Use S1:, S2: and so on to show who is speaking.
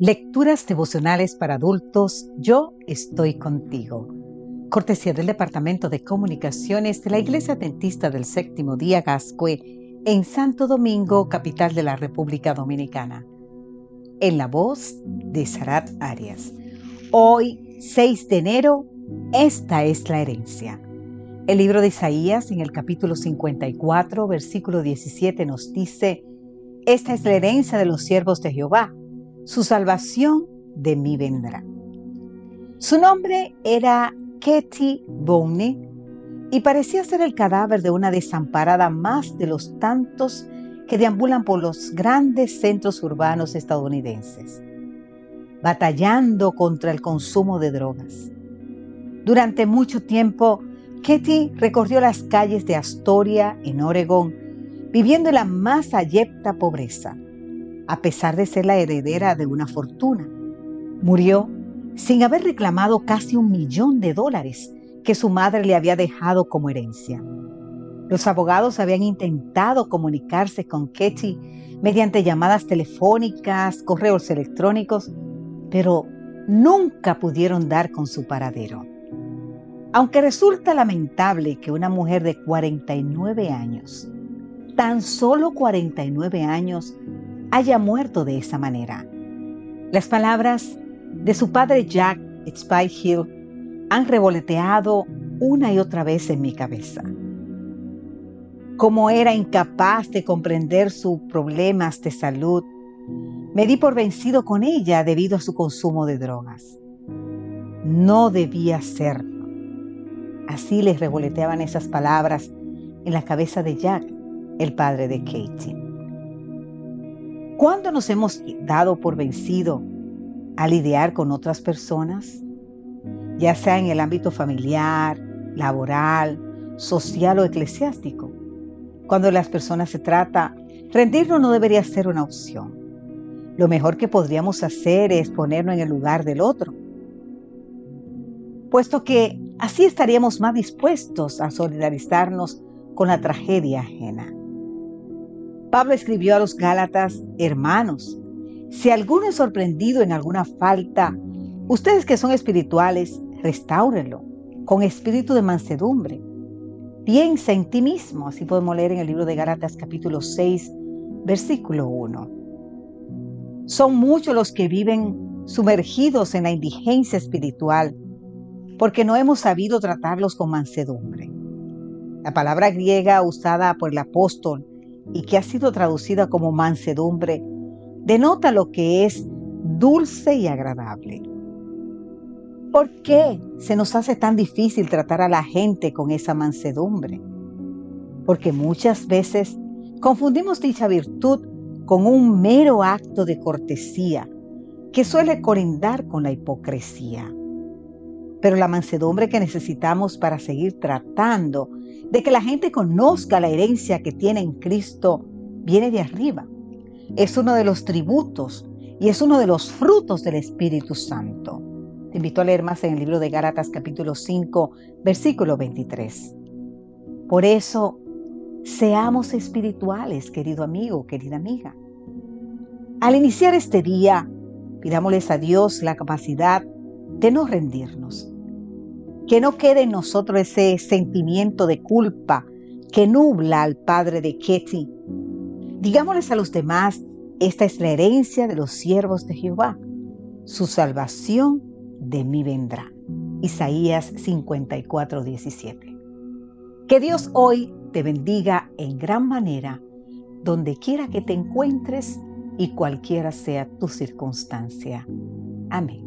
S1: Lecturas devocionales para adultos, yo estoy contigo. Cortesía del Departamento de Comunicaciones de la Iglesia Dentista del Séptimo Día Gascue en Santo Domingo, capital de la República Dominicana. En la voz de Sarat Arias. Hoy, 6 de enero, esta es la herencia. El libro de Isaías en el capítulo 54, versículo 17 nos dice, Esta es la herencia de los siervos de Jehová su salvación de mí vendrá. Su nombre era Ketty Bowney y parecía ser el cadáver de una desamparada más de los tantos que deambulan por los grandes centros urbanos estadounidenses, batallando contra el consumo de drogas. Durante mucho tiempo, Ketty recorrió las calles de Astoria, en Oregón, viviendo en la más ayepta pobreza a pesar de ser la heredera de una fortuna. Murió sin haber reclamado casi un millón de dólares que su madre le había dejado como herencia. Los abogados habían intentado comunicarse con Ketty mediante llamadas telefónicas, correos electrónicos, pero nunca pudieron dar con su paradero. Aunque resulta lamentable que una mujer de 49 años, tan solo 49 años, haya muerto de esa manera. Las palabras de su padre Jack Hill han revoloteado una y otra vez en mi cabeza. Como era incapaz de comprender sus problemas de salud, me di por vencido con ella debido a su consumo de drogas. No debía serlo. Así les revoloteaban esas palabras en la cabeza de Jack, el padre de Katie. ¿Cuándo nos hemos dado por vencido a lidiar con otras personas? Ya sea en el ámbito familiar, laboral, social o eclesiástico. Cuando las personas se trata, rendirnos no debería ser una opción. Lo mejor que podríamos hacer es ponernos en el lugar del otro, puesto que así estaríamos más dispuestos a solidarizarnos con la tragedia ajena. Pablo escribió a los Gálatas, hermanos, si alguno es sorprendido en alguna falta, ustedes que son espirituales, restáurenlo con espíritu de mansedumbre. Piensa en ti mismo, así podemos leer en el libro de Gálatas capítulo 6, versículo 1. Son muchos los que viven sumergidos en la indigencia espiritual porque no hemos sabido tratarlos con mansedumbre. La palabra griega usada por el apóstol y que ha sido traducida como mansedumbre, denota lo que es dulce y agradable. ¿Por qué se nos hace tan difícil tratar a la gente con esa mansedumbre? Porque muchas veces confundimos dicha virtud con un mero acto de cortesía que suele corindar con la hipocresía. Pero la mansedumbre que necesitamos para seguir tratando de que la gente conozca la herencia que tiene en Cristo viene de arriba. Es uno de los tributos y es uno de los frutos del Espíritu Santo. Te invito a leer más en el libro de Gálatas capítulo 5, versículo 23. Por eso, seamos espirituales, querido amigo, querida amiga. Al iniciar este día, pidámosles a Dios la capacidad de no rendirnos, que no quede en nosotros ese sentimiento de culpa que nubla al padre de Ketty. Digámosles a los demás, esta es la herencia de los siervos de Jehová. Su salvación de mí vendrá. Isaías 54, 17. Que Dios hoy te bendiga en gran manera, donde quiera que te encuentres y cualquiera sea tu circunstancia. Amén.